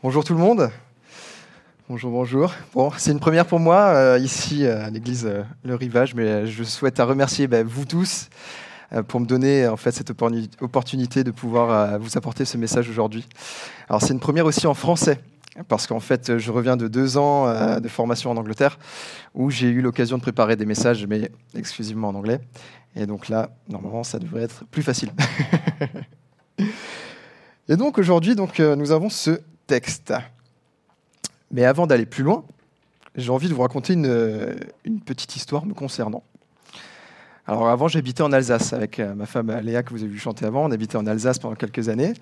Bonjour tout le monde. Bonjour, bonjour. Bon, c'est une première pour moi euh, ici euh, à l'église euh, Le Rivage, mais je souhaite à remercier bah, vous tous pour me donner en fait cette opportunité de pouvoir vous apporter ce message aujourd'hui. Alors c'est une première aussi en français, parce qu'en fait je reviens de deux ans de formation en Angleterre, où j'ai eu l'occasion de préparer des messages, mais exclusivement en anglais. Et donc là, normalement, ça devrait être plus facile. Et donc aujourd'hui, donc, nous avons ce texte. Mais avant d'aller plus loin, j'ai envie de vous raconter une, petite histoire me concernant. Alors avant, j'habitais en Alsace avec euh, ma femme Léa que vous avez vu chanter avant. On habitait en Alsace pendant quelques années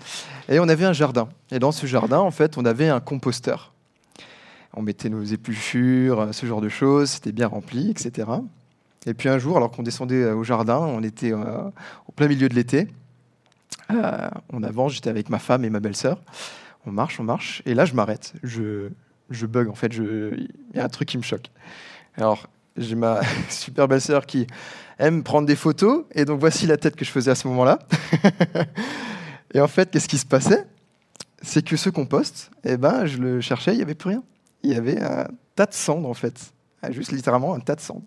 et on avait un jardin. Et dans ce jardin, en fait, on avait un composteur. On mettait nos épluchures, ce genre de choses. C'était bien rempli, etc. Et puis un jour, alors qu'on descendait euh, au jardin, on était euh, au plein milieu de l'été. on avance, j'étais avec ma femme et ma belle-sœur. On marche, on marche, et là je m'arrête. Je, je bug en fait. Il y a un truc qui me choque. Alors j'ai ma super belle sœur qui aime prendre des photos, et donc voici la tête que je faisais à ce moment-là. et en fait, qu'est-ce qui se passait? C'est que ce compost, eh ben, je le cherchais, il n'y avait plus rien. Il y avait un tas de cendres en fait juste littéralement un tas de cendres.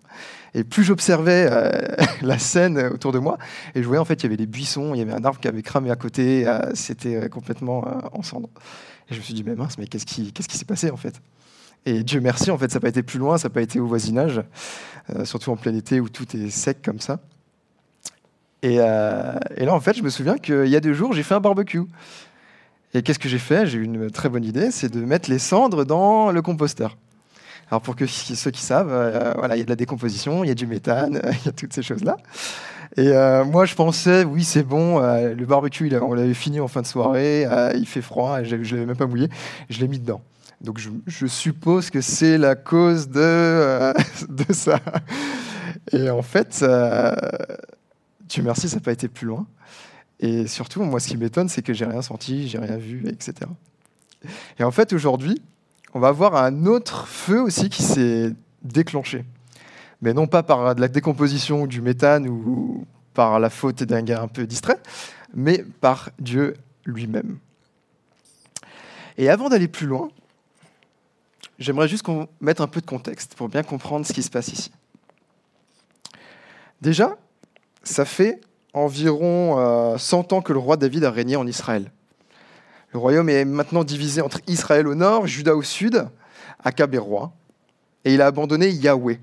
Et plus j'observais euh, la scène autour de moi, et je voyais en fait il y avait des buissons, il y avait un arbre qui avait cramé à côté, euh, c'était euh, complètement en cendres. Et je me suis dit, mais mince, mais qu'est-ce qui qu'est-ce qui s'est passé en fait? Et Dieu merci, en fait, ça n'a pas été plus loin, ça n'a pas été au voisinage, surtout en plein été où tout est sec comme ça. Et, et là, en fait, je me souviens qu'il y a deux jours, j'ai fait un barbecue. Et qu'est-ce que j'ai fait? J'ai eu une très bonne idée, c'est de mettre les cendres dans le composteur. Alors pour que ceux qui savent, euh, voilà, il y a de la décomposition, il y a du méthane, il y a toutes ces choses-là. Et euh, moi, je pensais, oui, c'est bon, euh, le barbecue, on l'avait fini en fin de soirée, il fait froid, je ne l'avais même pas mouillé, je l'ai mis dedans. Donc je, suppose que c'est la cause de, ça. Et en fait, Dieu merci, ça n'a pas été plus loin. Et surtout, moi, ce qui m'étonne, c'est que j'ai rien senti, j'ai rien vu, etc. Et en fait, aujourd'hui, on va voir un autre feu aussi qui s'est déclenché. Mais non pas par de la décomposition du méthane ou par la faute d'un gars un peu distrait, mais par Dieu lui-même. Et avant d'aller plus loin, j'aimerais juste mette un peu de contexte pour bien comprendre ce qui se passe ici. Déjà, ça fait environ 100 euh, ans que le roi David a régné en Israël. Le royaume est maintenant divisé entre Israël au nord, Juda au sud, Akab est roi, et il a abandonné Yahweh,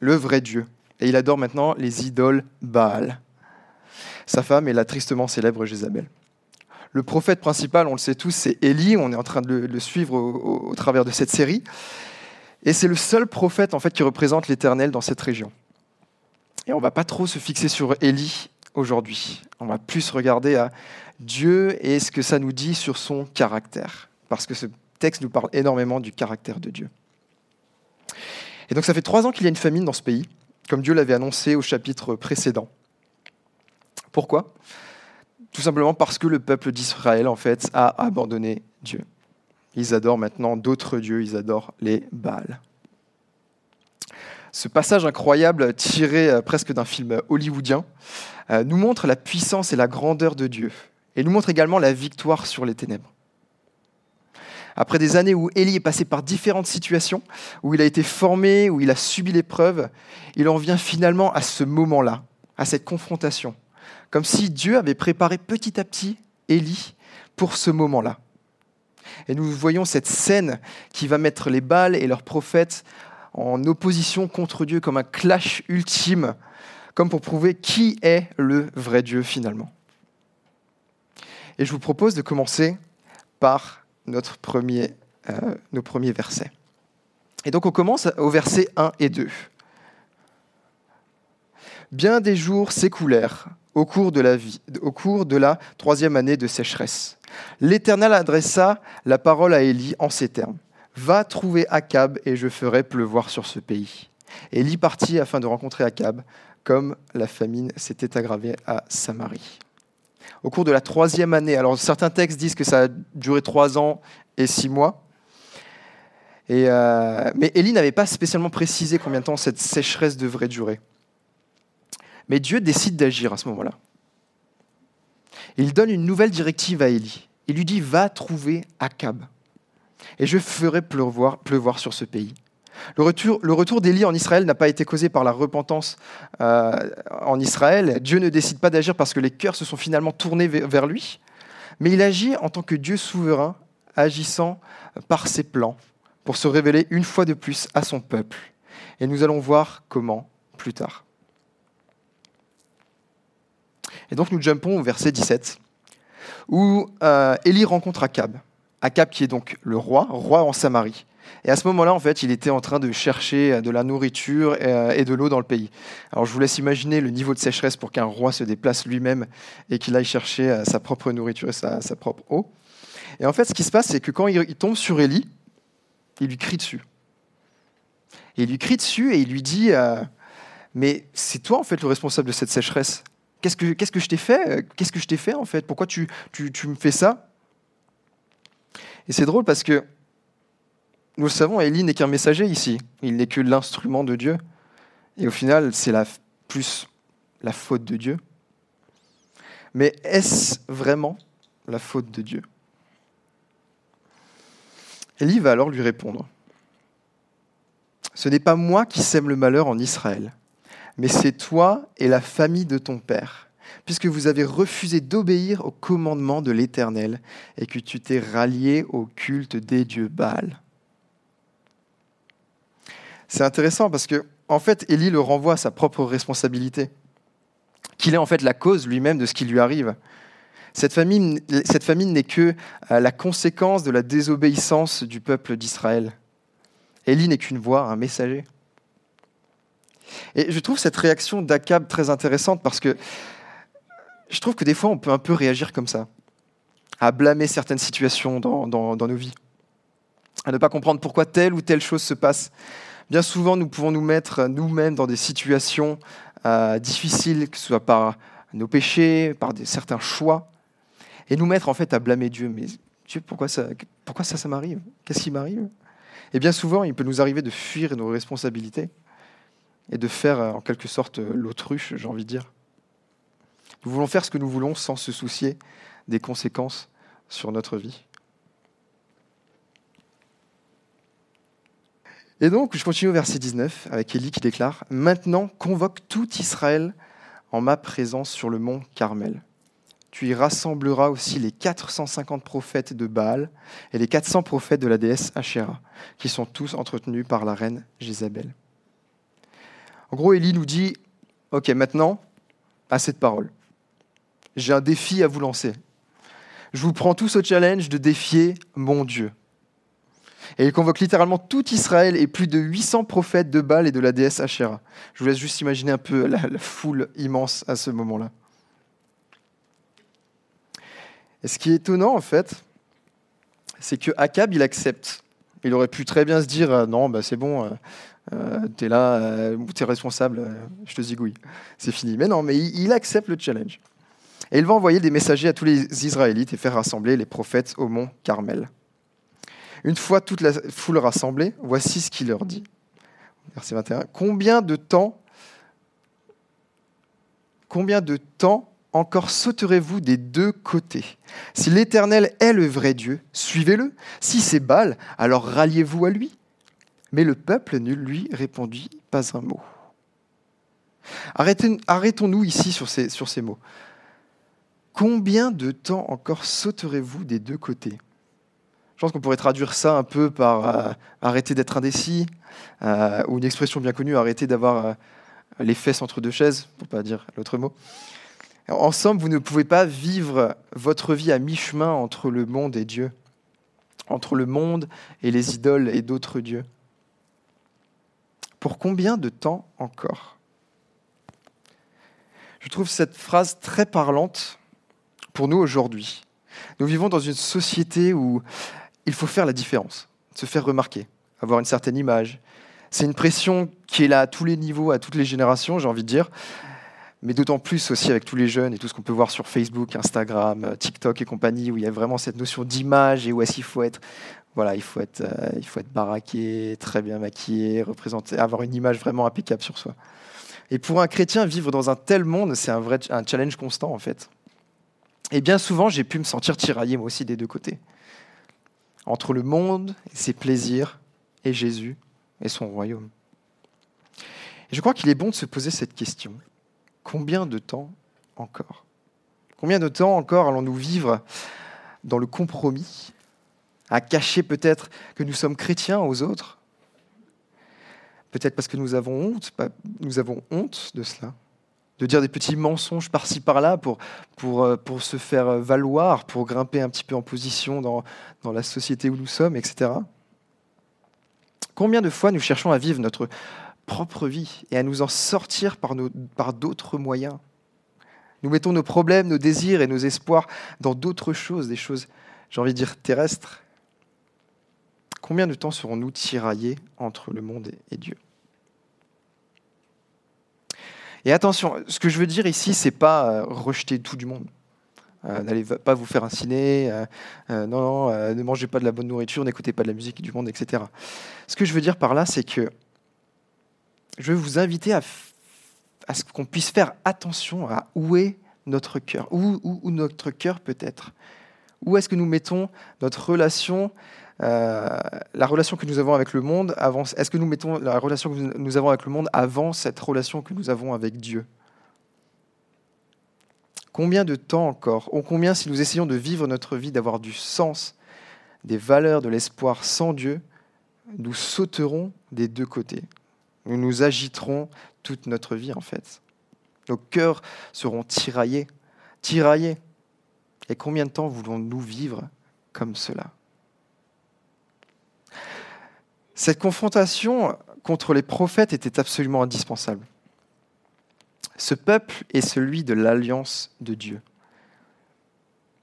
le vrai Dieu, et il adore maintenant les idoles Baal. Sa femme est la tristement célèbre Jézabel. Le prophète principal, on le sait tous, c'est Élie, on est en train de le, suivre au, travers de cette série, et c'est le seul prophète en fait qui représente l'Éternel dans cette région. Et on va pas trop se fixer sur Élie aujourd'hui. On va plus regarder à Dieu et ce que ça nous dit sur son caractère. Parce que ce texte nous parle énormément du caractère de Dieu. Et donc ça fait trois ans qu'il y a une famine dans ce pays, comme Dieu l'avait annoncé au chapitre précédent. Pourquoi? Tout simplement parce que le peuple d'Israël, en fait, a abandonné Dieu. Ils adorent maintenant d'autres dieux, ils adorent les Baals. Ce passage incroyable, tiré euh, presque d'un film hollywoodien, euh, nous montre la puissance et la grandeur de Dieu, et nous montre également la victoire sur les ténèbres. Après des années où Élie est passé par différentes situations, où il a été formé, où il a subi l'épreuve, il en vient finalement à ce moment-là, à cette confrontation, comme si Dieu avait préparé petit à petit Élie pour ce moment-là. Et nous voyons cette scène qui va mettre les balles et leurs prophètes en opposition contre Dieu comme un clash ultime, comme pour prouver qui est le vrai Dieu finalement. Et je vous propose de commencer par notre premier, euh, nos premiers versets. Et donc on commence au verset 1 et 2. Bien des jours s'écoulèrent au cours de la vie, au cours de la troisième année de sécheresse. L'Éternel adressa la parole à Élie en ces termes. Va trouver Akab et je ferai pleuvoir sur ce pays. Élie partit afin de rencontrer Akab, comme la famine s'était aggravée à Samarie. Au cours de la troisième année, alors certains textes disent que ça a duré trois ans et six mois, euh, mais Élie n'avait pas spécialement précisé combien de temps cette sécheresse devrait durer. Mais Dieu décide d'agir à ce moment-là. Il donne une nouvelle directive à Élie. Il lui dit Va trouver Akab. et je ferai pleuvoir sur ce pays. Le retour, le d'Élie en Israël n'a pas été causé par la repentance euh, en Israël. Dieu ne décide pas d'agir parce que les cœurs se sont finalement tournés vers lui, mais il agit en tant que Dieu souverain, agissant par ses plans pour se révéler une fois de plus à son peuple. Et nous allons voir comment plus tard. Et donc nous jumpons au verset 17, où euh, Élie rencontre Akab. Akab qui est donc le roi, roi en Samarie. Et à ce moment-là, en fait, il était en train de chercher de la nourriture euh, et de l'eau dans le pays. Alors je vous laisse imaginer le niveau de sécheresse pour qu'un roi se déplace lui-même et qu'il aille chercher euh, sa propre nourriture et sa, propre eau. Et en fait, ce qui se passe, c'est que quand il, tombe sur Élie, il lui crie dessus. Il lui crie dessus et il lui dit euh, Mais c'est toi, en fait, le responsable de cette sécheresse. Qu'est-ce que, qu'est-ce que je t'ai fait Qu'est-ce que je t'ai fait, en fait? Pourquoi tu, tu, tu me fais ça? Et c'est drôle parce que nous le savons, Élie n'est qu'un messager ici. Il n'est que l'instrument de Dieu. Et au final, c'est la, plus la faute de Dieu. Mais est-ce vraiment la faute de Dieu? Élie va alors lui répondre. Ce n'est pas moi qui sème le malheur en Israël, mais c'est toi et la famille de ton père, puisque vous avez refusé d'obéir au commandement de l'Éternel et que tu t'es rallié au culte des dieux Baal. C'est intéressant parce que, en fait, Élie le renvoie à sa propre responsabilité, qu'il est en fait la cause lui-même de ce qui lui arrive. Cette famine, cette n'est que euh, la conséquence de la désobéissance du peuple d'Israël. Élie n'est qu'une voix, un messager. Et je trouve cette réaction d'Akab très intéressante parce que je trouve que des fois on peut un peu réagir comme ça, à blâmer certaines situations dans nos vies, à ne pas comprendre pourquoi telle ou telle chose se passe. Bien souvent, nous pouvons nous mettre nous-mêmes dans des situations euh, difficiles, que ce soit par nos péchés, par certains choix, et nous mettre en fait à blâmer Dieu. Mais Dieu, pourquoi ça, pourquoi ça, ça m'arrive? Qu'est-ce qui m'arrive? Et bien souvent, il peut nous arriver de fuir nos responsabilités et de faire en quelque sorte l'autruche, j'ai envie de dire. Nous voulons faire ce que nous voulons sans se soucier des conséquences sur notre vie. Et donc, je continue au verset 19 avec Élie qui déclare Maintenant, convoque tout Israël en ma présence sur le mont Carmel. Tu y rassembleras aussi les 450 prophètes de Baal et les 400 prophètes de la déesse Asherah, qui sont tous entretenus par la reine Jézabel. En gros, Élie nous dit Ok, maintenant, assez de paroles. J'ai un défi à vous lancer. Je vous prends tous au challenge de défier mon Dieu. Et il convoque littéralement tout Israël et plus de 800 prophètes de Baal et de la déesse Asherah. Je vous laisse juste imaginer un peu la, foule immense à ce moment-là. Et ce qui est étonnant, en fait, c'est que Akab, il accepte. Il aurait pu très bien se dire euh, Non, bah, c'est bon, euh, euh, t'es là, t'es responsable, je te zigouille. C'est fini. Mais non, mais il, il accepte le challenge. Et il va envoyer des messagers à tous les Israélites et faire rassembler les prophètes au mont Carmel. Une fois toute la foule rassemblée, voici ce qu'il leur dit. Verset 21. Combien de temps, encore sauterez-vous des deux côtés? Si l'Éternel est le vrai Dieu, suivez-le. Si c'est Baal, alors ralliez-vous à lui. Mais le peuple ne lui répondit pas un mot. Arrêtons-nous ici sur ces mots. Combien de temps encore sauterez-vous des deux côtés? Je pense qu'on pourrait traduire ça un peu par euh, arrêter d'être indécis, euh, ou une expression bien connue, arrêter d'avoir euh, les fesses entre deux chaises, pour pas dire l'autre mot. En somme, vous ne pouvez pas vivre votre vie à mi-chemin entre le monde et Dieu, entre le monde et les idoles et d'autres dieux. Pour combien de temps encore? Je trouve cette phrase très parlante pour nous aujourd'hui. Nous vivons dans une société où il faut faire la différence, se faire remarquer, avoir une certaine image. C'est une pression qui est là à tous les niveaux, à toutes les générations, j'ai envie de dire, mais d'autant plus aussi avec tous les jeunes et tout ce qu'on peut voir sur Facebook, Instagram, euh, TikTok et compagnie, où il y a vraiment cette notion d'image et où est-ce qu'il faut être. Voilà, il faut être, euh, il faut être baraqué, très bien maquillé, représenter, avoir une image vraiment impeccable sur soi. Et pour un chrétien, vivre dans un tel monde, c'est un vrai un challenge constant en fait. Et bien souvent, j'ai pu me sentir tiraillé moi aussi des deux côtés. Entre le monde et ses plaisirs et Jésus et son royaume. Je crois qu'il est bon de se poser cette question. Combien de temps encore? Combien de temps encore allons-nous vivre dans le compromis, à cacher peut-être que nous sommes chrétiens aux autres? Peut-être parce que nous avons honte de cela, de dire des petits mensonges par-ci par-là pour, euh, se faire valoir, pour grimper un petit peu en position dans, dans la société où nous sommes, etc. Combien de fois nous cherchons à vivre notre propre vie et à nous en sortir par, par d'autres moyens? Nous mettons nos problèmes, nos désirs et nos espoirs dans d'autres choses, des choses, j'ai envie de dire, terrestres. Combien de temps serons-nous tiraillés entre le monde et Dieu? Et attention, ce que je veux dire ici, c'est pas euh, rejeter tout du monde. Euh, n'allez pas vous faire un ciné, euh, non, ne mangez pas de la bonne nourriture, n'écoutez pas de la musique du monde, etc. Ce que je veux dire par là, c'est que je veux vous inviter à, à ce qu'on puisse faire attention à où est notre cœur, où, où, notre cœur peut être. Où est-ce que nous mettons notre relation, euh, la relation que nous avons avec le monde avant, Est-ce que nous mettons la relation que nous avons avec le monde avant cette relation que nous avons avec Dieu? Combien de temps encore Ou combien si nous essayons de vivre notre vie, d'avoir du sens, des valeurs, de l'espoir sans Dieu, nous sauterons des deux côtés. Nous nous agiterons toute notre vie, en fait. Nos cœurs seront tiraillés, tiraillés. Et combien de temps voulons-nous vivre comme cela? Cette confrontation contre les prophètes était absolument indispensable. Ce peuple est celui de l'alliance de Dieu.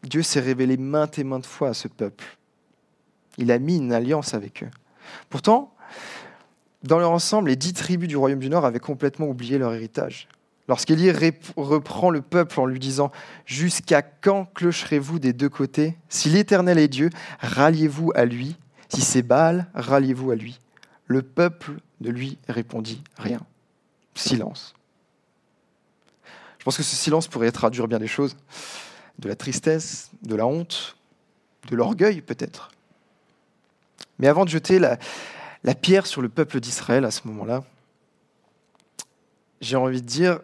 Dieu s'est révélé maintes et maintes fois à ce peuple. Il a mis une alliance avec eux. Pourtant, dans leur ensemble, les dix tribus du royaume du Nord avaient complètement oublié leur héritage. Lorsqu'Élie reprend le peuple en lui disant Jusqu'à quand clocherez-vous des deux côtés? Si l'Éternel est Dieu, ralliez-vous à lui. Si c'est Baal, ralliez-vous à lui. Le peuple ne lui répondit rien. Silence. Je pense que ce silence pourrait traduire bien des choses. De la tristesse, de la honte, de l'orgueil peut-être. Mais avant de jeter la, la pierre sur le peuple d'Israël à ce moment-là, j'ai envie de dire,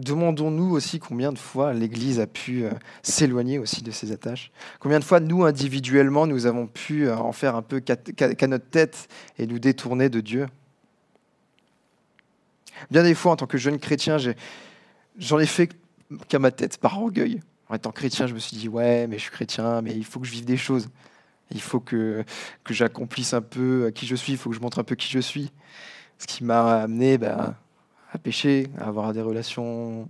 demandons-nous aussi combien de fois l'Église a pu euh, s'éloigner aussi de ses attaches. Combien de fois, nous, individuellement, nous avons pu euh, en faire un peu qu'à notre tête et nous détourner de Dieu? Bien des fois, en tant que jeune chrétien, j'en ai, fait qu'à ma tête, par orgueil. En étant chrétien, je me suis dit, ouais, mais je suis chrétien, mais il faut que je vive des choses. Il faut que, que j'accomplisse un peu qui je suis, il faut que je montre un peu qui je suis. Ce qui m'a amené ben, à pécher, à avoir des relations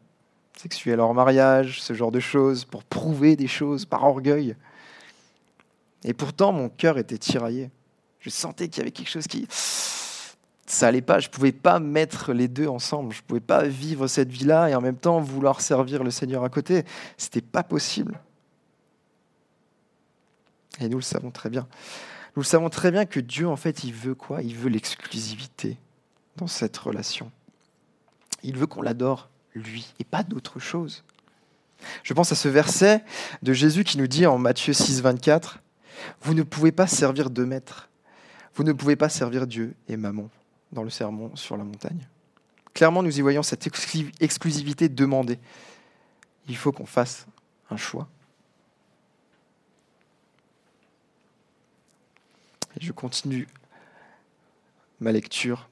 sexuelles hors mariage, ce genre de choses, pour prouver des choses par orgueil. Et pourtant, mon cœur était tiraillé. Je sentais qu'il y avait quelque chose qui... Ça allait pas, je ne pouvais pas mettre les deux ensemble, je ne pouvais pas vivre cette vie-là et en même temps vouloir servir le Seigneur à côté. C'était pas possible. Et nous le savons très bien. Nous le savons très bien que Dieu, en fait, il veut quoi? Il veut l'exclusivité dans cette relation. Il veut qu'on l'adore, lui, et pas d'autre chose. Je pense à ce verset de Jésus qui nous dit en Matthieu 6, 24, Vous ne pouvez pas servir deux maîtres. Vous ne pouvez pas servir Dieu et Maman dans le sermon sur la montagne. Clairement, nous y voyons cette exclusivité demandée. Il faut qu'on fasse un choix. Je continue ma lecture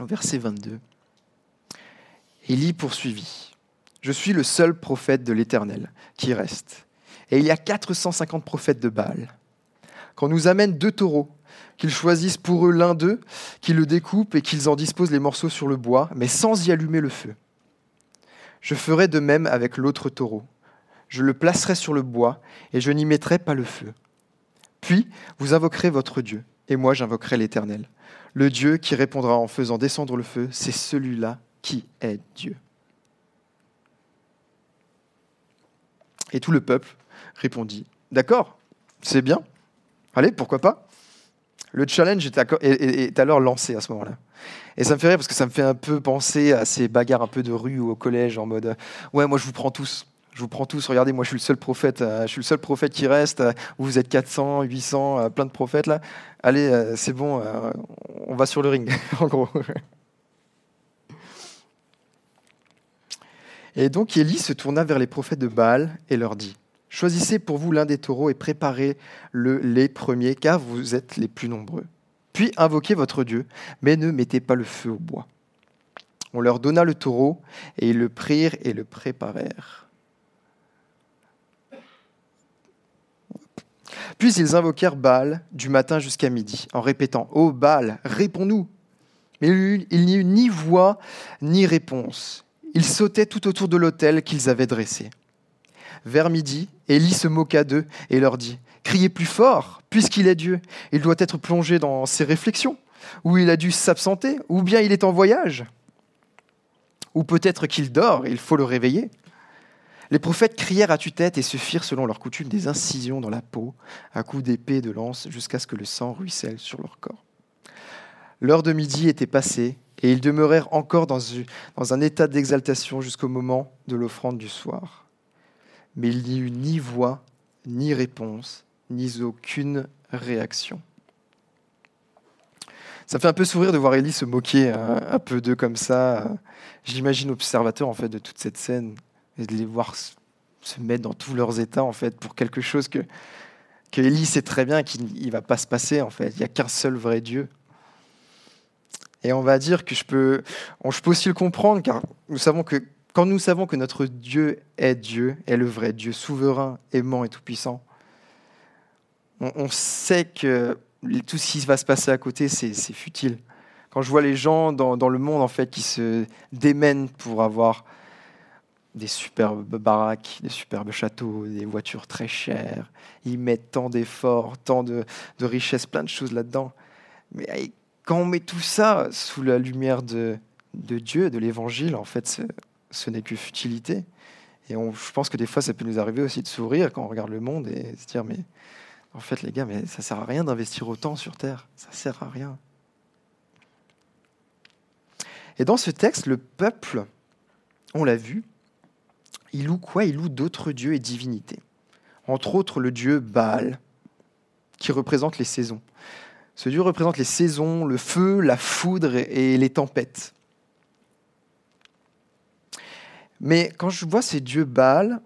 au verset 22. Élie poursuivit. Je suis le seul prophète de l'Éternel qui reste. Et il y a 450 prophètes de Baal. Qu'on nous amène deux taureaux, qu'ils choisissent pour eux l'un d'eux, qu'ils le découpent et qu'ils en disposent les morceaux sur le bois, mais sans y allumer le feu. Je ferai de même avec l'autre taureau. Je le placerai sur le bois et je n'y mettrai pas le feu. Puis vous invoquerez votre Dieu, et moi j'invoquerai l'Éternel. Le Dieu qui répondra en faisant descendre le feu, c'est celui-là qui est Dieu. Et tout le peuple répondit, D'accord, c'est bien. Allez, pourquoi pas? Le challenge est alors lancé à ce moment-là. Et ça me fait rire parce que ça me fait un peu penser à ces bagarres un peu de rue ou au collège en mode Ouais, moi je vous prends tous Je vous prends tous, regardez, moi je suis le seul prophète, euh, je suis le seul prophète qui reste, euh, vous êtes 400, 800, euh, plein de prophètes là. Allez, c'est bon, on va sur le ring, en gros. Et donc Élie se tourna vers les prophètes de Baal et leur dit Choisissez pour vous l'un des taureaux et préparez-le les premiers, car vous êtes les plus nombreux. Puis invoquez votre Dieu, mais ne mettez pas le feu au bois. On leur donna le taureau, et ils le prirent et le préparèrent. Puis ils invoquèrent Baal du matin jusqu'à midi, en répétant Ô Baal, réponds-nous Mais il n'y eut ni voix ni réponse. Ils sautaient tout autour de l'autel qu'ils avaient dressé. Vers midi, Élie se moqua d'eux et leur dit Criez plus fort, puisqu'il est Dieu. Il doit être plongé dans ses réflexions, ou il a dû s'absenter, ou bien il est en voyage, ou peut-être qu'il dort il faut le réveiller. Les prophètes crièrent à tue-tête et se firent, selon leur coutume, des incisions dans la peau, à coups d'épée et de lance, jusqu'à ce que le sang ruisselle sur leur corps. L'heure de midi était passée, et ils demeurèrent encore dans, un état d'exaltation jusqu'au moment de l'offrande du soir. Mais il n'y eut ni voix, ni réponse, ni aucune réaction. Ça fait un peu sourire de voir Élie se moquer un, peu d'eux comme ça. J'imagine observateur en fait de toute cette scène et de les voir se mettre dans tous leurs états en fait pour quelque chose que que Élie sait très bien qu'il ne va pas se passer en fait. Il n'y a qu'un seul vrai Dieu. Et on va dire que je peux, aussi le comprendre, car nous savons que quand nous savons que notre Dieu est Dieu, est le vrai Dieu, souverain, aimant et tout-puissant, on, sait que tout ce qui va se passer à côté, c'est futile. Quand je vois les gens dans, dans, le monde en fait qui se démènent pour avoir des superbes baraques, des superbes châteaux, des voitures très chères, ils mettent tant d'efforts, tant de, de richesses, plein de choses là-dedans. Mais quand on met tout ça sous la lumière de, Dieu, de l'Évangile, en fait, ce, n'est que futilité. Et on, je pense que des fois, ça peut nous arriver aussi de sourire quand on regarde le monde et se dire, mais en fait, les gars, mais ça sert à rien d'investir autant sur Terre. Ça sert à rien. Et dans ce texte, le peuple, on l'a vu, il loue quoi? Il loue d'autres dieux et divinités. Entre autres, le dieu Baal, qui représente les saisons. Ce dieu représente les saisons, le feu, la foudre et les tempêtes. Mais quand je vois ces dieux Baal,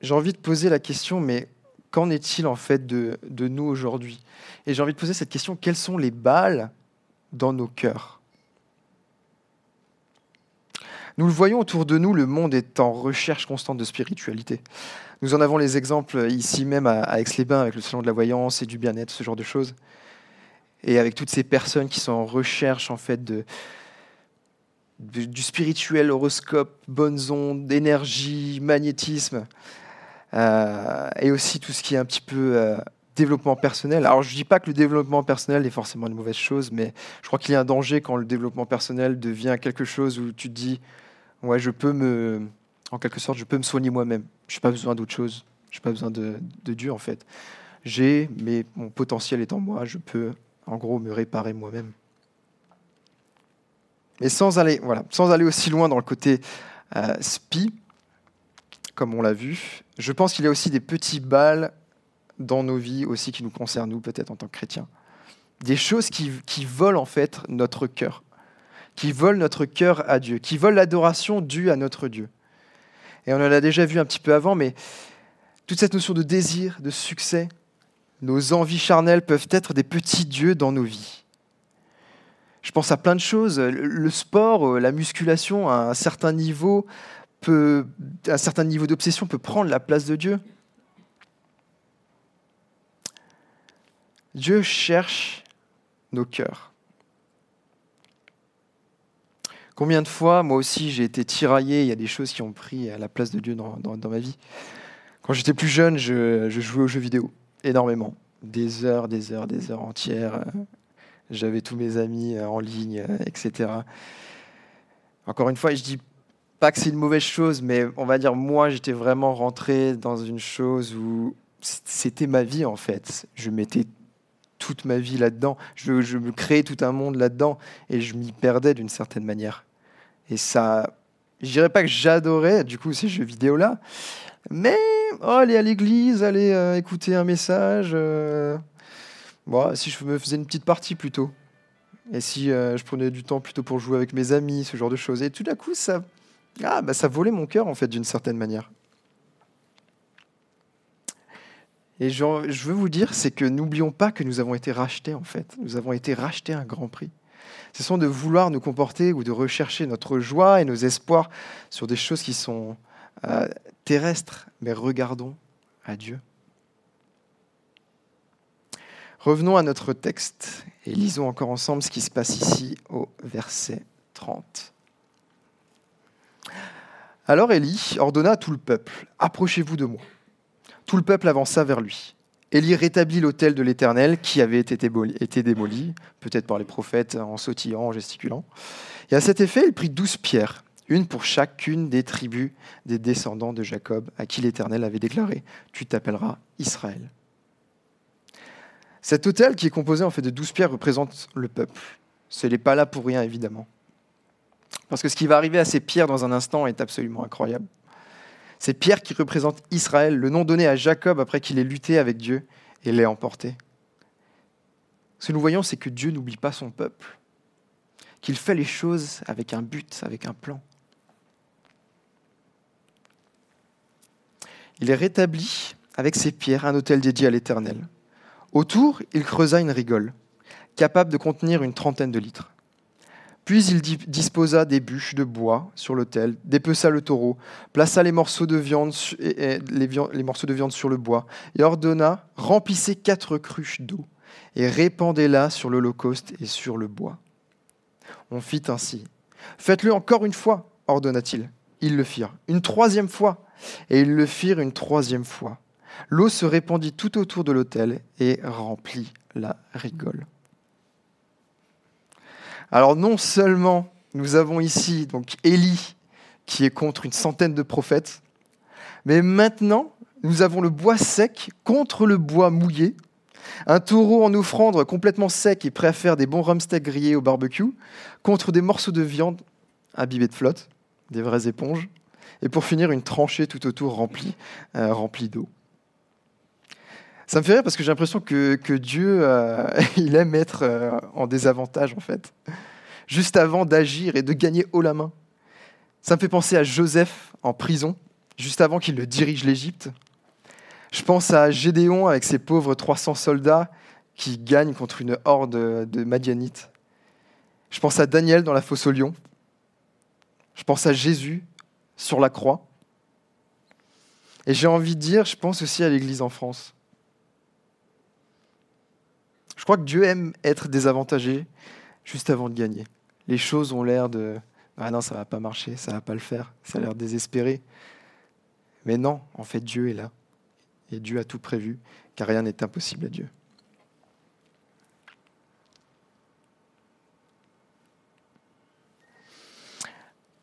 j'ai envie de poser la question, mais qu'en est-il en fait de, de nous aujourd'hui? Et j'ai envie de poser cette question, quels sont les Baals dans nos cœurs? Nous le voyons autour de nous, le monde est en recherche constante de spiritualité. Nous en avons les exemples ici même à Aix-les-Bains avec le salon de la voyance et du bien-être, ce genre de choses et avec toutes ces personnes qui sont en recherche en fait de, du spirituel, horoscope, bonnes ondes, énergie, magnétisme, euh, et aussi tout ce qui est un petit peu euh, développement personnel. Alors je dis pas que le développement personnel est forcément une mauvaise chose, mais je crois qu'il y a un danger quand le développement personnel devient quelque chose où tu te dis, ouais, je peux me, en quelque sorte, je peux me soigner moi-même. Je n'ai pas besoin d'autre chose. Je n'ai pas besoin de, de Dieu en fait. J'ai, mais mon potentiel est en moi, je peux en gros, me réparer moi-même. Mais sans aller, voilà, sans aller aussi loin dans le côté euh, spi, comme on l'a vu, je pense qu'il y a aussi des petits balles dans nos vies aussi qui nous concernent, nous, peut-être en tant que chrétiens. Des choses qui, qui volent en fait notre cœur, qui volent notre cœur à Dieu, qui volent l'adoration due à notre Dieu. Et on en a déjà vu un petit peu avant, mais toute cette notion de désir, de succès, nos envies charnelles peuvent être des petits dieux dans nos vies. Je pense à plein de choses. Le sport, euh, la musculation, à un certain niveau, peut, un certain niveau d'obsession peut prendre la place de Dieu. Dieu cherche nos cœurs. Combien de fois, moi aussi, j'ai été tiraillé, il y a des choses qui ont pris la place de Dieu dans, ma vie. Quand j'étais plus jeune, je jouais aux jeux vidéo énormément. Des heures, des heures, des heures entières. J'avais tous mes amis euh, en ligne, euh, etc. Encore une fois, je dis pas que c'est une mauvaise chose, mais on va dire, moi, j'étais vraiment rentré dans une chose où c'était ma vie, en fait. Je mettais toute ma vie là-dedans. Je, me créais tout un monde là-dedans et je m'y perdais d'une certaine manière. Et ça, Je dirais pas que j'adorais, du coup, ces jeux vidéo-là, mais aller à l'église, aller euh, écouter un message, euh, si je me faisais une petite partie plutôt. Et si euh, je prenais du temps plutôt pour jouer avec mes amis, ce genre de choses. Et tout d'un coup, ça, ah, bah, ça volait mon cœur, en fait, d'une certaine manière. Et je, je veux vous dire, c'est que n'oublions pas que nous avons été rachetés, en fait. Nous avons été rachetés à un grand prix. Ce sont de vouloir nous comporter ou de rechercher notre joie et nos espoirs sur des choses qui sont euh, terrestres, mais regardons à Dieu. Revenons à notre texte et lisons encore ensemble ce qui se passe ici au verset 30. Alors Élie ordonna à tout le peuple, Approchez-vous de moi. Tout le peuple avança vers lui. Élie rétablit l'autel de l'Éternel qui avait été démoli, peut-être par les prophètes en sautillant, en gesticulant. Et à cet effet, il prit douze pierres, une pour chacune des tribus des descendants de Jacob, à qui l'Éternel avait déclaré Tu t'appelleras Israël. Cet autel, qui est composé en fait de douze pierres, représente le peuple. Ce n'est pas là pour rien, évidemment. Parce que ce qui va arriver à ces pierres dans un instant est absolument incroyable. C'est Pierre qui représente Israël, le nom donné à Jacob après qu'il ait lutté avec Dieu et l'ait emporté. Ce que nous voyons, c'est que Dieu n'oublie pas son peuple, qu'il fait les choses avec un but, avec un plan. Il est rétabli avec ses pierres un autel dédié à l'Éternel. Autour, il creusa une rigole, capable de contenir une trentaine de litres. Puis il disposa des bûches de bois sur l'autel, dépeça le taureau, plaça les morceaux de viande, les, morceaux de viande sur le bois, et ordonna remplissez quatre cruches d'eau et répandez-la sur l'holocauste et sur le bois. On fit ainsi. Faites-le encore une fois, ordonna-t-il. Ils le firent. Une troisième fois, et ils le firent une troisième fois. L'eau se répandit tout autour de l'autel et remplit la rigole. Alors non seulement nous avons ici donc Élie qui est contre une centaine de prophètes, mais maintenant nous avons le bois sec contre le bois mouillé, un taureau en offrande complètement sec et prêt à faire des bons rumsteaks grillés au barbecue, contre des morceaux de viande imbibés de flotte, des vraies éponges, et pour finir une tranchée tout autour remplie, euh, remplie d'eau. Ça me fait rire parce que j'ai l'impression que, Dieu, euh, il aime être euh, en désavantage, en fait, juste avant d'agir et de gagner haut la main. Ça me fait penser à Joseph en prison, juste avant qu'il ne dirige l'Égypte. Je pense à Gédéon avec ses pauvres 300 soldats qui gagnent contre une horde de Madianites. Je pense à Daniel dans la fosse au lion. Je pense à Jésus sur la croix. Et j'ai envie de dire, je pense aussi à l'Église en France. Je crois que Dieu aime être désavantagé juste avant de gagner. Les choses ont l'air de ah non, ça va pas marcher, ça va pas le faire, ça a l'air désespéré. Mais non, en fait, Dieu est là. Et Dieu a tout prévu, car rien n'est impossible à Dieu.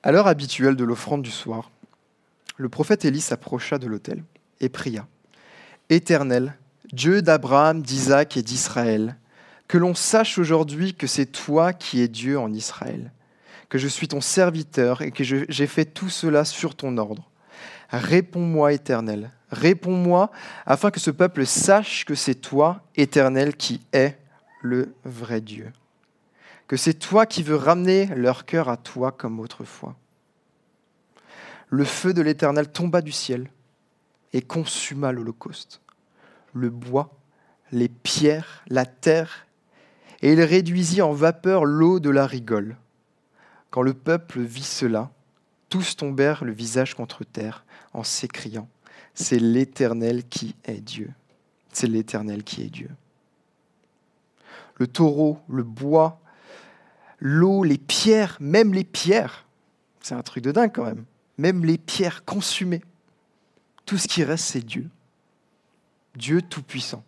À l'heure habituelle de l'offrande du soir, le prophète Élie s'approcha de l'autel et pria Éternel, Dieu d'Abraham, d'Isaac et d'Israël, que l'on sache aujourd'hui que c'est toi qui es Dieu en Israël, que je suis ton serviteur et que j'ai fait tout cela sur ton ordre. Réponds-moi, Éternel, réponds-moi, afin que ce peuple sache que c'est toi, Éternel, qui es le vrai Dieu, que c'est toi qui veux ramener leur cœur à toi comme autrefois. Le feu de l'Éternel tomba du ciel et consuma l'Holocauste le bois, les pierres, la terre, et il réduisit en vapeur l'eau de la rigole. Quand le peuple vit cela, tous tombèrent le visage contre terre en s'écriant, C'est l'Éternel qui est Dieu. C'est l'Éternel qui est Dieu. Le taureau, le bois, l'eau, les pierres, même les pierres, c'est un truc de dingue quand même, même les pierres consumées, tout ce qui reste, c'est Dieu. Dieu Tout-Puissant.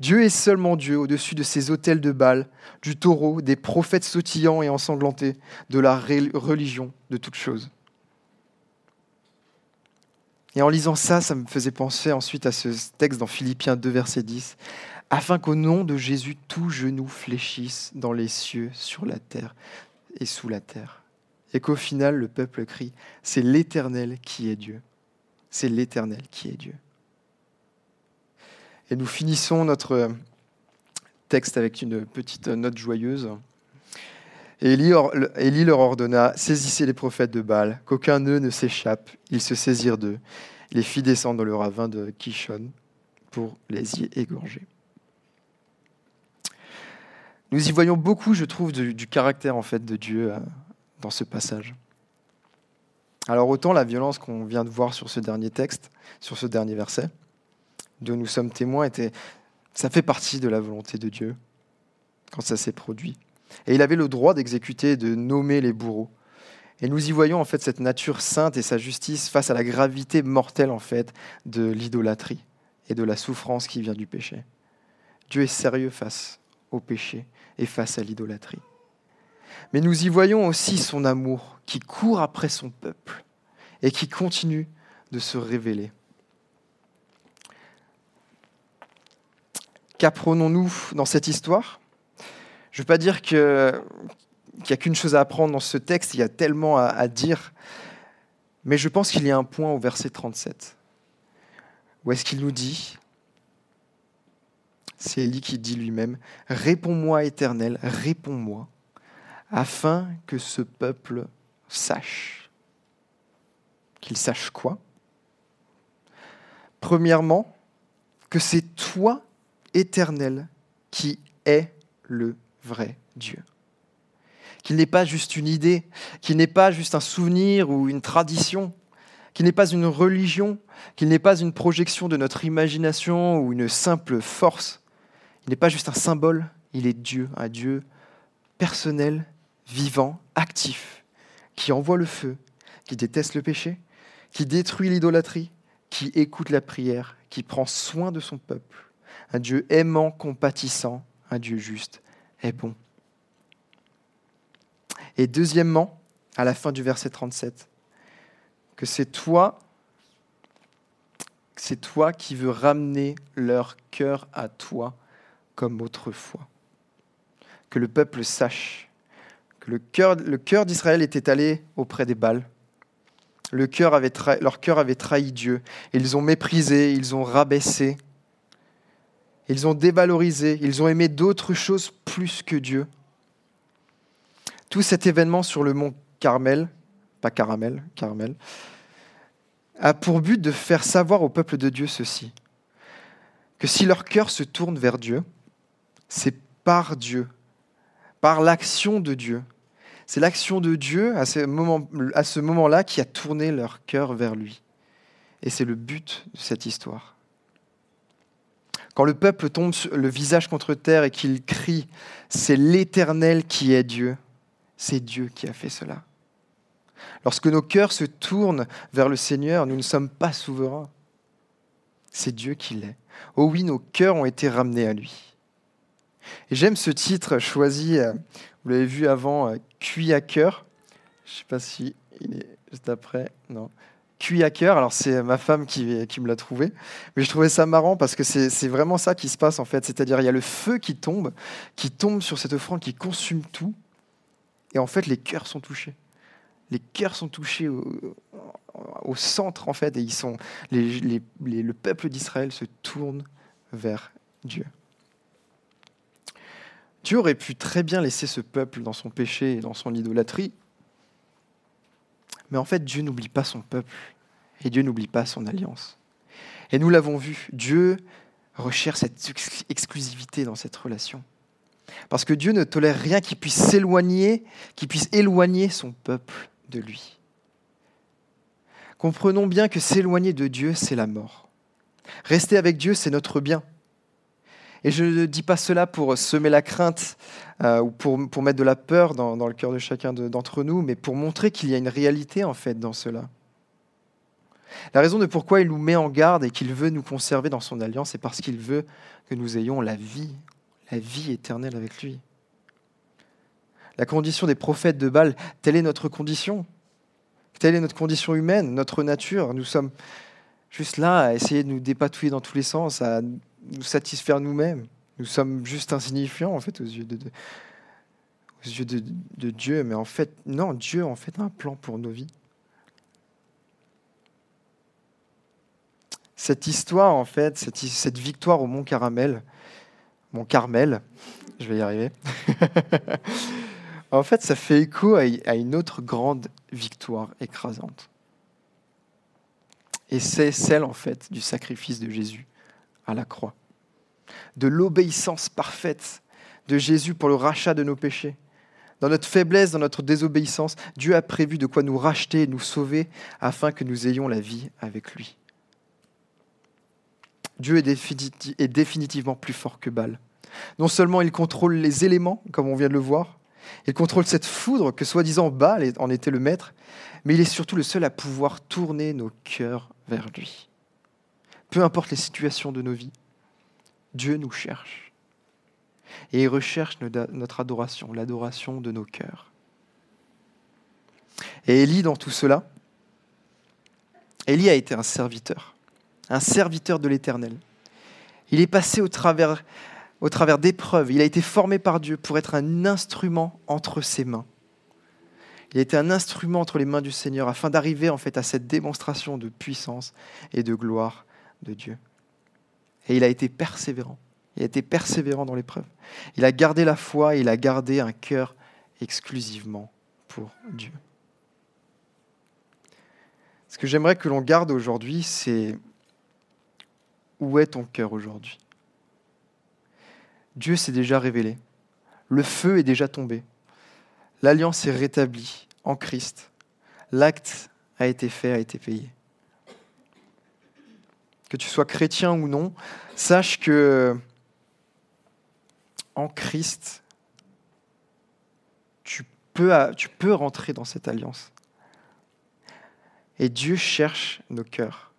Dieu est seulement Dieu au-dessus de ces autels de Baal, du taureau, des prophètes sautillants et ensanglantés, de la religion, de toutes choses. Et en lisant ça, ça me faisait penser ensuite à ce texte dans Philippiens 2, verset 10, afin qu'au nom de Jésus, tout genou fléchisse dans les cieux, sur la terre et sous la terre, et qu'au final, le peuple crie, c'est l'Éternel qui est Dieu. C'est l'Éternel qui est Dieu. Et nous finissons notre texte avec une petite note joyeuse. Élie, leur ordonna Saisissez les prophètes de Baal, qu'aucun nœud ne s'échappe. Ils se saisirent d'eux, les fit descendre dans le ravin de Kishon pour les y égorger. Nous y voyons beaucoup, je trouve, du, caractère en fait de Dieu euh, dans ce passage. Alors autant la violence qu'on vient de voir sur ce dernier texte, sur ce dernier verset, dont nous sommes témoins, était, ça fait partie de la volonté de Dieu quand ça s'est produit. Et il avait le droit d'exécuter, de nommer les bourreaux. Et nous y voyons en fait cette nature sainte et sa justice face à la gravité mortelle en fait de l'idolâtrie et de la souffrance qui vient du péché. Dieu est sérieux face au péché face à l'idolâtrie. Mais nous y voyons aussi son amour qui court après son peuple et qui continue de se révéler. Qu'apprenons-nous dans cette histoire? Je ne veux pas dire qu'il n'y a qu'une chose à apprendre dans ce texte, il y a tellement à, à dire, mais je pense qu'il y a un point au verset 37, où est-ce qu'il nous dit, c'est Élie qui dit lui-même, Réponds-moi éternel, réponds-moi, afin que ce peuple sache. Qu'il sache quoi? Premièrement, que c'est toi, éternel, qui es le vrai Dieu. Qu'il n'est pas juste une idée, qu'il n'est pas juste un souvenir ou une tradition, qu'il n'est pas une religion, qu'il n'est pas une projection de notre imagination ou une simple force. Il n'est pas juste un symbole, il est Dieu, un Dieu personnel vivant, actif, qui envoie le feu, qui déteste le péché, qui détruit l'idolâtrie, qui écoute la prière, qui prend soin de son peuple. Un Dieu aimant, compatissant, un Dieu juste et bon. Et deuxièmement, à la fin du verset 37, que c'est toi, c'est toi qui veux ramener leur cœur à toi comme autrefois. Que le peuple sache que le cœur, le cœur d'Israël était allé auprès des Baals. Le cœur avait leur cœur avait trahi Dieu. Ils ont méprisé, ils ont rabaissé, ils ont dévalorisé, ils ont aimé d'autres choses plus que Dieu. Tout cet événement sur le mont Carmel, pas Caramel, Carmel, a pour but de faire savoir au peuple de Dieu ceci, que si leur cœur se tourne vers Dieu, c'est par Dieu, par l'action de Dieu, c'est l'action de Dieu à ce moment-là qui a tourné leur cœur vers lui. Et c'est le but de cette histoire. Quand le peuple tombe le visage contre terre et qu'il crie, c'est l'Éternel qui est Dieu, c'est Dieu qui a fait cela. Lorsque nos cœurs se tournent vers le Seigneur, nous ne sommes pas souverains. C'est Dieu qui l'est. Oh oui, nos cœurs ont été ramenés à lui. J'aime ce titre choisi euh, vous l'avez vu avant, euh, cuit à cœur. Je ne sais pas si il est juste après. Non. Cuit à cœur. Alors, c'est ma femme qui, me l'a trouvé. Mais je trouvais ça marrant parce que c'est vraiment ça qui se passe en fait. C'est-à-dire, il y a le feu qui tombe, qui tombe sur cette offrande, qui consume tout. Et en fait, les cœurs sont touchés. Les cœurs sont touchés au, centre, en fait. Et ils sont, le peuple d'Israël se tourne vers Dieu. Dieu aurait pu très bien laisser ce peuple dans son péché et dans son idolâtrie. Mais en fait, Dieu n'oublie pas son peuple et Dieu n'oublie pas son alliance. Et nous l'avons vu, Dieu recherche cette exclusivité dans cette relation. Parce que Dieu ne tolère rien qui puisse s'éloigner, qui puisse éloigner son peuple de lui. Comprenons bien que s'éloigner de Dieu, c'est la mort. Rester avec Dieu, c'est notre bien. Et je ne dis pas cela pour semer la crainte euh, ou pour, pour, mettre de la peur dans, dans le cœur de chacun d'entre nous, mais pour montrer qu'il y a une réalité en fait dans cela. La raison de pourquoi il nous met en garde et qu'il veut nous conserver dans son alliance, c'est parce qu'il veut que nous ayons la vie, la vie éternelle avec lui. La condition des prophètes de Baal, telle est notre condition. Telle est notre condition humaine, notre nature. Nous sommes juste là à essayer de nous dépatouiller dans tous les sens, à nous satisfaire nous-mêmes. Nous sommes juste insignifiants, en fait, aux yeux de, Dieu, mais en fait, non, Dieu en fait a un plan pour nos vies. Cette histoire, en fait, cette, cette victoire au Mont Caramel, Mont Carmel, je vais y arriver, en fait, ça fait écho à une autre grande victoire écrasante. Et c'est celle, en fait, du sacrifice de Jésus à la croix, de l'obéissance parfaite de Jésus pour le rachat de nos péchés. Dans notre faiblesse, dans notre désobéissance, Dieu a prévu de quoi nous racheter et nous sauver afin que nous ayons la vie avec lui. Dieu est, définitivement plus fort que Baal. Non seulement il contrôle les éléments, comme on vient de le voir, il contrôle cette foudre que soi-disant Baal en était le maître, mais il est surtout le seul à pouvoir tourner nos cœurs vers lui. Peu importe les situations de nos vies, Dieu nous cherche. Et il recherche notre adoration, l'adoration de nos cœurs. Et Élie, dans tout cela, Élie a été un serviteur, un serviteur de l'Éternel. Il est passé au travers au travers d'épreuves. Il a été formé par Dieu pour être un instrument entre ses mains. Il a été un instrument entre les mains du Seigneur afin d'arriver en fait à cette démonstration de puissance et de gloire de Dieu. Et il a été persévérant. Il a été persévérant dans l'épreuve. Il a gardé la foi et il a gardé un cœur exclusivement pour Dieu. Ce que j'aimerais que l'on garde aujourd'hui, c'est où est ton cœur aujourd'hui? Dieu s'est déjà révélé. Le feu est déjà tombé. L'alliance est rétablie en Christ. L'acte a été fait, a été payé. Que tu sois chrétien ou non, sache que en Christ, tu peux, rentrer dans cette alliance. Et Dieu cherche nos cœurs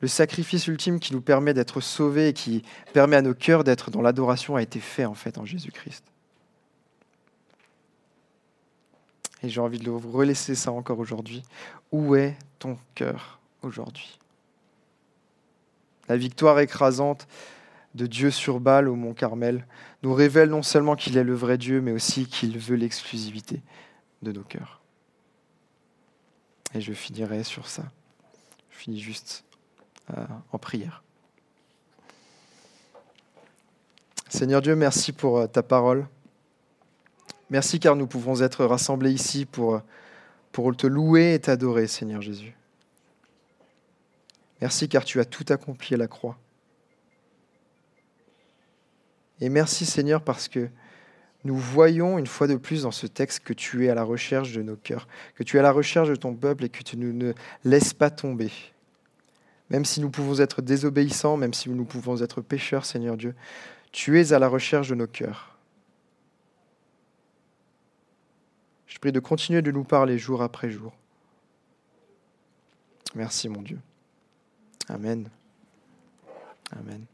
le sacrifice ultime qui nous permet d'être sauvés et qui permet à nos cœurs d'être dans l'adoration a été fait en fait en Jésus-Christ. Et j'ai envie de vous relaisser ça encore aujourd'hui. Où est ton cœur aujourd'hui? La victoire écrasante de Dieu sur Baal au mont Carmel nous révèle non seulement qu'il est le vrai Dieu, mais aussi qu'il veut l'exclusivité de nos cœurs. Et je finirai sur ça. Je finis juste euh, en prière. Seigneur Dieu, merci pour euh, ta parole. Merci car nous pouvons être rassemblés ici pour, te louer et t'adorer, Seigneur Jésus. Merci car tu as tout accompli à la croix. Et merci Seigneur parce que nous voyons une fois de plus dans ce texte que tu es à la recherche de nos cœurs, que tu es à la recherche de ton peuple et que tu ne nous laisses pas tomber. Même si nous pouvons être désobéissants, même si nous pouvons être pécheurs, Seigneur Dieu, tu es à la recherche de nos cœurs. Je prie de continuer de nous parler jour après jour. Merci mon Dieu. Amen. Amen.